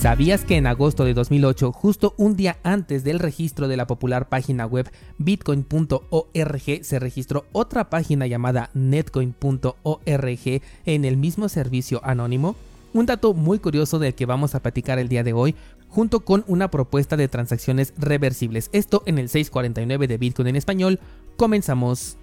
¿Sabías que en agosto de 2008, justo un día antes del registro de la popular página web bitcoin.org, se registró otra página llamada netcoin.org en el mismo servicio anónimo? Un dato muy curioso del que vamos a platicar el día de hoy, junto con una propuesta de transacciones reversibles. Esto en el 649 de Bitcoin en español. Comenzamos.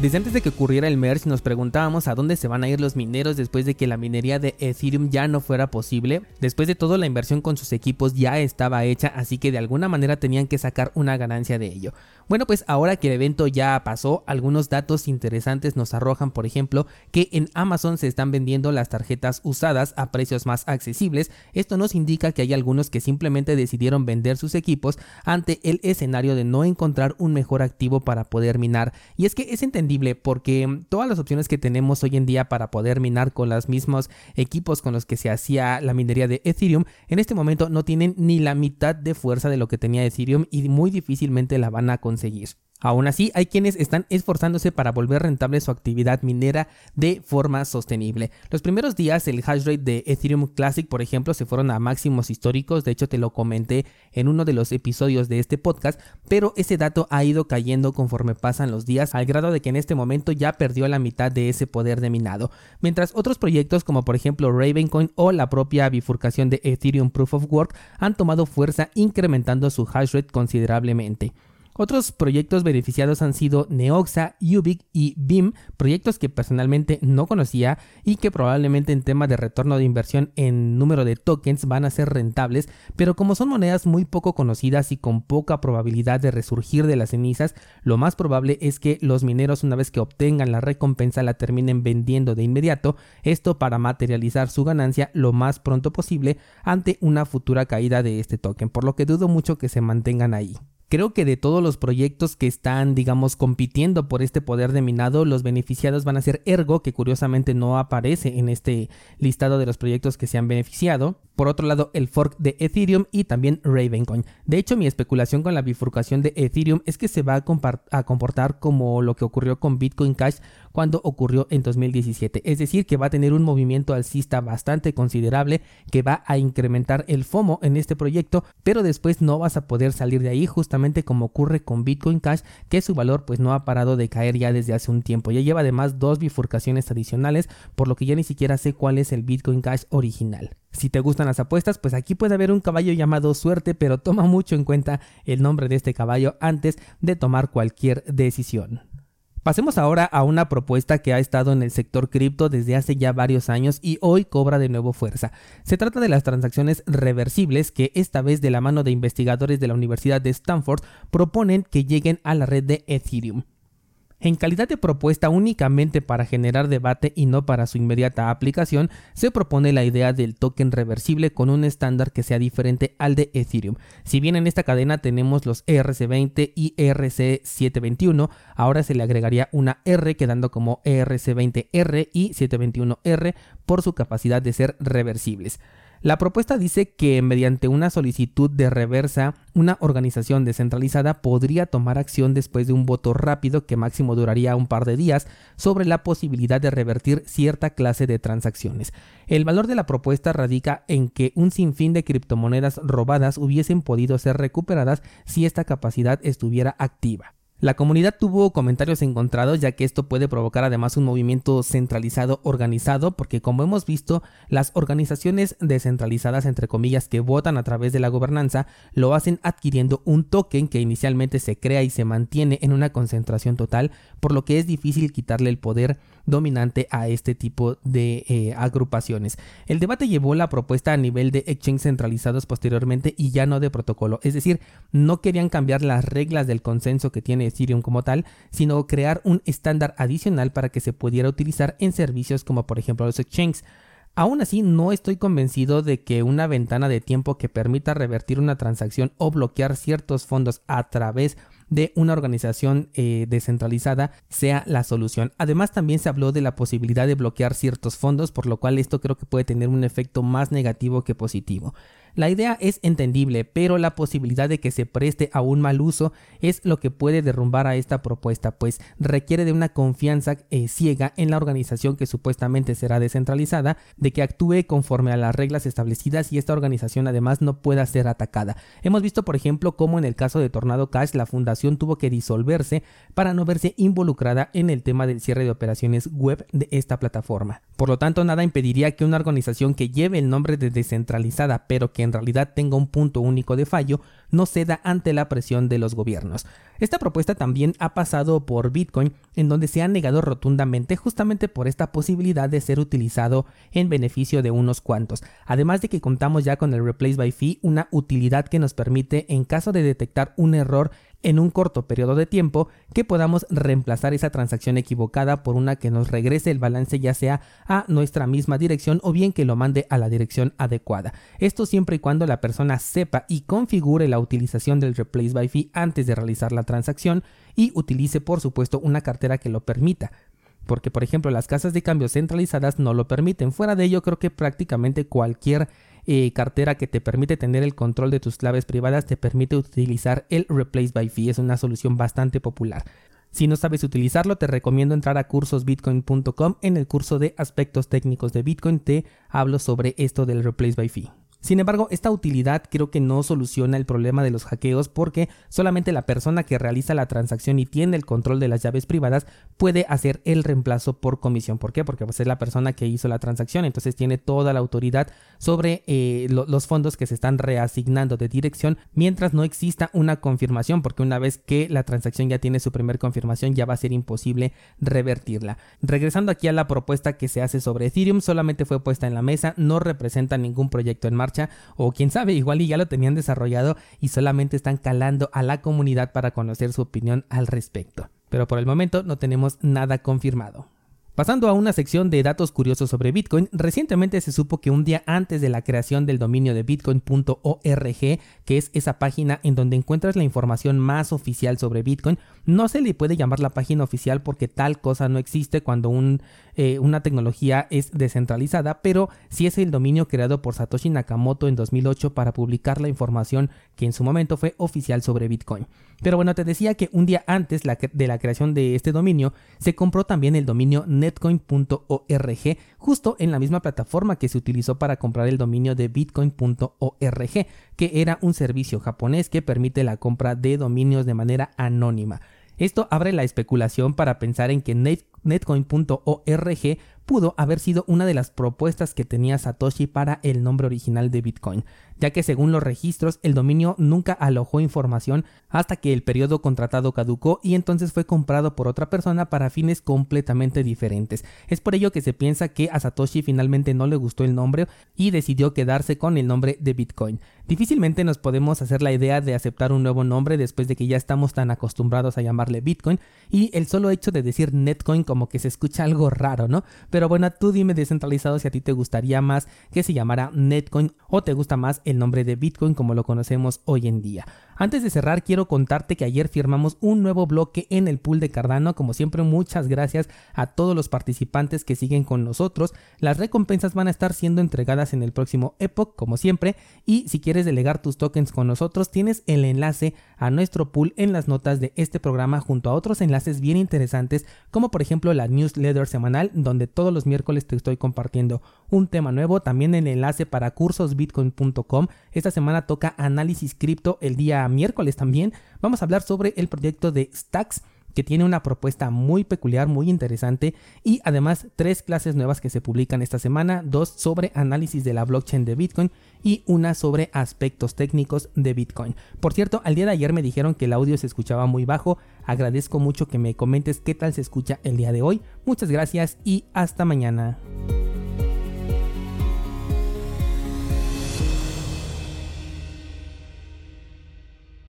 Desde antes de que ocurriera el merge nos preguntábamos a dónde se van a ir los mineros después de que la minería de Ethereum ya no fuera posible. Después de todo la inversión con sus equipos ya estaba hecha, así que de alguna manera tenían que sacar una ganancia de ello. Bueno, pues ahora que el evento ya pasó, algunos datos interesantes nos arrojan, por ejemplo, que en Amazon se están vendiendo las tarjetas usadas a precios más accesibles. Esto nos indica que hay algunos que simplemente decidieron vender sus equipos ante el escenario de no encontrar un mejor activo para poder minar. Y es que es entendible porque todas las opciones que tenemos hoy en día para poder minar con los mismos equipos con los que se hacía la minería de Ethereum, en este momento no tienen ni la mitad de fuerza de lo que tenía Ethereum y muy difícilmente la van a conseguir. Aún así, hay quienes están esforzándose para volver rentable su actividad minera de forma sostenible. Los primeros días el hash rate de Ethereum Classic, por ejemplo, se fueron a máximos históricos, de hecho te lo comenté en uno de los episodios de este podcast, pero ese dato ha ido cayendo conforme pasan los días, al grado de que en este momento ya perdió la mitad de ese poder de minado, mientras otros proyectos como por ejemplo Ravencoin o la propia bifurcación de Ethereum Proof of Work han tomado fuerza incrementando su hash rate considerablemente. Otros proyectos beneficiados han sido Neoxa, Ubic y BIM, proyectos que personalmente no conocía y que probablemente en tema de retorno de inversión en número de tokens van a ser rentables, pero como son monedas muy poco conocidas y con poca probabilidad de resurgir de las cenizas, lo más probable es que los mineros una vez que obtengan la recompensa la terminen vendiendo de inmediato, esto para materializar su ganancia lo más pronto posible ante una futura caída de este token, por lo que dudo mucho que se mantengan ahí. Creo que de todos los proyectos que están, digamos, compitiendo por este poder de minado, los beneficiados van a ser Ergo, que curiosamente no aparece en este listado de los proyectos que se han beneficiado. Por otro lado, el fork de Ethereum y también Ravencoin. De hecho, mi especulación con la bifurcación de Ethereum es que se va a, comportar como lo que ocurrió con Bitcoin Cash cuando ocurrió en 2017. Es decir, que va a tener un movimiento alcista bastante considerable que va a incrementar el FOMO en este proyecto, pero después no vas a poder salir de ahí justamente como ocurre con Bitcoin Cash, que su valor pues no ha parado de caer ya desde hace un tiempo. Ya lleva además dos bifurcaciones adicionales, por lo que ya ni siquiera sé cuál es el Bitcoin Cash original. Si te gustan las apuestas, pues aquí puede haber un caballo llamado suerte, pero toma mucho en cuenta el nombre de este caballo antes de tomar cualquier decisión. Pasemos ahora a una propuesta que ha estado en el sector cripto desde hace ya varios años y hoy cobra de nuevo fuerza. Se trata de las transacciones reversibles que esta vez de la mano de investigadores de la Universidad de Stanford proponen que lleguen a la red de Ethereum. En calidad de propuesta únicamente para generar debate y no para su inmediata aplicación, se propone la idea del token reversible con un estándar que sea diferente al de Ethereum. Si bien en esta cadena tenemos los ERC20 y ERC721, ahora se le agregaría una R quedando como ERC20R y 721R por su capacidad de ser reversibles. La propuesta dice que mediante una solicitud de reversa, una organización descentralizada podría tomar acción después de un voto rápido que máximo duraría un par de días sobre la posibilidad de revertir cierta clase de transacciones. El valor de la propuesta radica en que un sinfín de criptomonedas robadas hubiesen podido ser recuperadas si esta capacidad estuviera activa. La comunidad tuvo comentarios encontrados ya que esto puede provocar además un movimiento centralizado organizado porque como hemos visto las organizaciones descentralizadas entre comillas que votan a través de la gobernanza lo hacen adquiriendo un token que inicialmente se crea y se mantiene en una concentración total por lo que es difícil quitarle el poder dominante a este tipo de eh, agrupaciones. El debate llevó la propuesta a nivel de exchange centralizados posteriormente y ya no de protocolo, es decir, no querían cambiar las reglas del consenso que tiene Ethereum como tal, sino crear un estándar adicional para que se pudiera utilizar en servicios como por ejemplo los exchanges. Aún así, no estoy convencido de que una ventana de tiempo que permita revertir una transacción o bloquear ciertos fondos a través de una organización eh, descentralizada sea la solución. Además, también se habló de la posibilidad de bloquear ciertos fondos, por lo cual esto creo que puede tener un efecto más negativo que positivo. La idea es entendible, pero la posibilidad de que se preste a un mal uso es lo que puede derrumbar a esta propuesta, pues requiere de una confianza eh, ciega en la organización que supuestamente será descentralizada, de que actúe conforme a las reglas establecidas y esta organización además no pueda ser atacada. Hemos visto, por ejemplo, cómo en el caso de Tornado Cash la fundación tuvo que disolverse para no verse involucrada en el tema del cierre de operaciones web de esta plataforma. Por lo tanto, nada impediría que una organización que lleve el nombre de descentralizada, pero que en realidad tenga un punto único de fallo, no ceda ante la presión de los gobiernos. Esta propuesta también ha pasado por Bitcoin, en donde se ha negado rotundamente justamente por esta posibilidad de ser utilizado en beneficio de unos cuantos. Además de que contamos ya con el Replace by Fee, una utilidad que nos permite, en caso de detectar un error en un corto periodo de tiempo que podamos reemplazar esa transacción equivocada por una que nos regrese el balance ya sea a nuestra misma dirección o bien que lo mande a la dirección adecuada. Esto siempre y cuando la persona sepa y configure la utilización del Replace by Fee antes de realizar la transacción y utilice por supuesto una cartera que lo permita porque por ejemplo las casas de cambio centralizadas no lo permiten. Fuera de ello creo que prácticamente cualquier eh, cartera que te permite tener el control de tus claves privadas te permite utilizar el Replace by Fee. Es una solución bastante popular. Si no sabes utilizarlo, te recomiendo entrar a cursosbitcoin.com. En el curso de aspectos técnicos de Bitcoin te hablo sobre esto del Replace by Fee. Sin embargo, esta utilidad creo que no soluciona el problema de los hackeos porque solamente la persona que realiza la transacción y tiene el control de las llaves privadas puede hacer el reemplazo por comisión. ¿Por qué? Porque pues, es la persona que hizo la transacción, entonces tiene toda la autoridad sobre eh, los fondos que se están reasignando de dirección mientras no exista una confirmación, porque una vez que la transacción ya tiene su primer confirmación ya va a ser imposible revertirla. Regresando aquí a la propuesta que se hace sobre Ethereum, solamente fue puesta en la mesa, no representa ningún proyecto en marcha o quién sabe, igual y ya lo tenían desarrollado y solamente están calando a la comunidad para conocer su opinión al respecto. Pero por el momento no tenemos nada confirmado. Pasando a una sección de datos curiosos sobre Bitcoin, recientemente se supo que un día antes de la creación del dominio de bitcoin.org, que es esa página en donde encuentras la información más oficial sobre Bitcoin, no se le puede llamar la página oficial porque tal cosa no existe cuando un, eh, una tecnología es descentralizada, pero sí es el dominio creado por Satoshi Nakamoto en 2008 para publicar la información que en su momento fue oficial sobre Bitcoin. Pero bueno, te decía que un día antes de la creación de este dominio, se compró también el dominio netcoin.org, justo en la misma plataforma que se utilizó para comprar el dominio de bitcoin.org, que era un servicio japonés que permite la compra de dominios de manera anónima. Esto abre la especulación para pensar en que netcoin.org pudo haber sido una de las propuestas que tenía Satoshi para el nombre original de Bitcoin ya que según los registros el dominio nunca alojó información hasta que el periodo contratado caducó y entonces fue comprado por otra persona para fines completamente diferentes. Es por ello que se piensa que a Satoshi finalmente no le gustó el nombre y decidió quedarse con el nombre de Bitcoin. Difícilmente nos podemos hacer la idea de aceptar un nuevo nombre después de que ya estamos tan acostumbrados a llamarle Bitcoin y el solo hecho de decir Netcoin como que se escucha algo raro, ¿no? Pero bueno, tú dime descentralizado si a ti te gustaría más que se llamara Netcoin o te gusta más el nombre de Bitcoin como lo conocemos hoy en día. Antes de cerrar, quiero contarte que ayer firmamos un nuevo bloque en el pool de Cardano. Como siempre, muchas gracias a todos los participantes que siguen con nosotros. Las recompensas van a estar siendo entregadas en el próximo Epoch, como siempre. Y si quieres delegar tus tokens con nosotros, tienes el enlace a nuestro pool en las notas de este programa junto a otros enlaces bien interesantes, como por ejemplo la newsletter semanal, donde todos los miércoles te estoy compartiendo un tema nuevo. También el enlace para cursosbitcoin.com. Esta semana toca análisis cripto el día miércoles también vamos a hablar sobre el proyecto de Stacks que tiene una propuesta muy peculiar, muy interesante y además tres clases nuevas que se publican esta semana, dos sobre análisis de la blockchain de Bitcoin y una sobre aspectos técnicos de Bitcoin. Por cierto, al día de ayer me dijeron que el audio se escuchaba muy bajo, agradezco mucho que me comentes qué tal se escucha el día de hoy, muchas gracias y hasta mañana.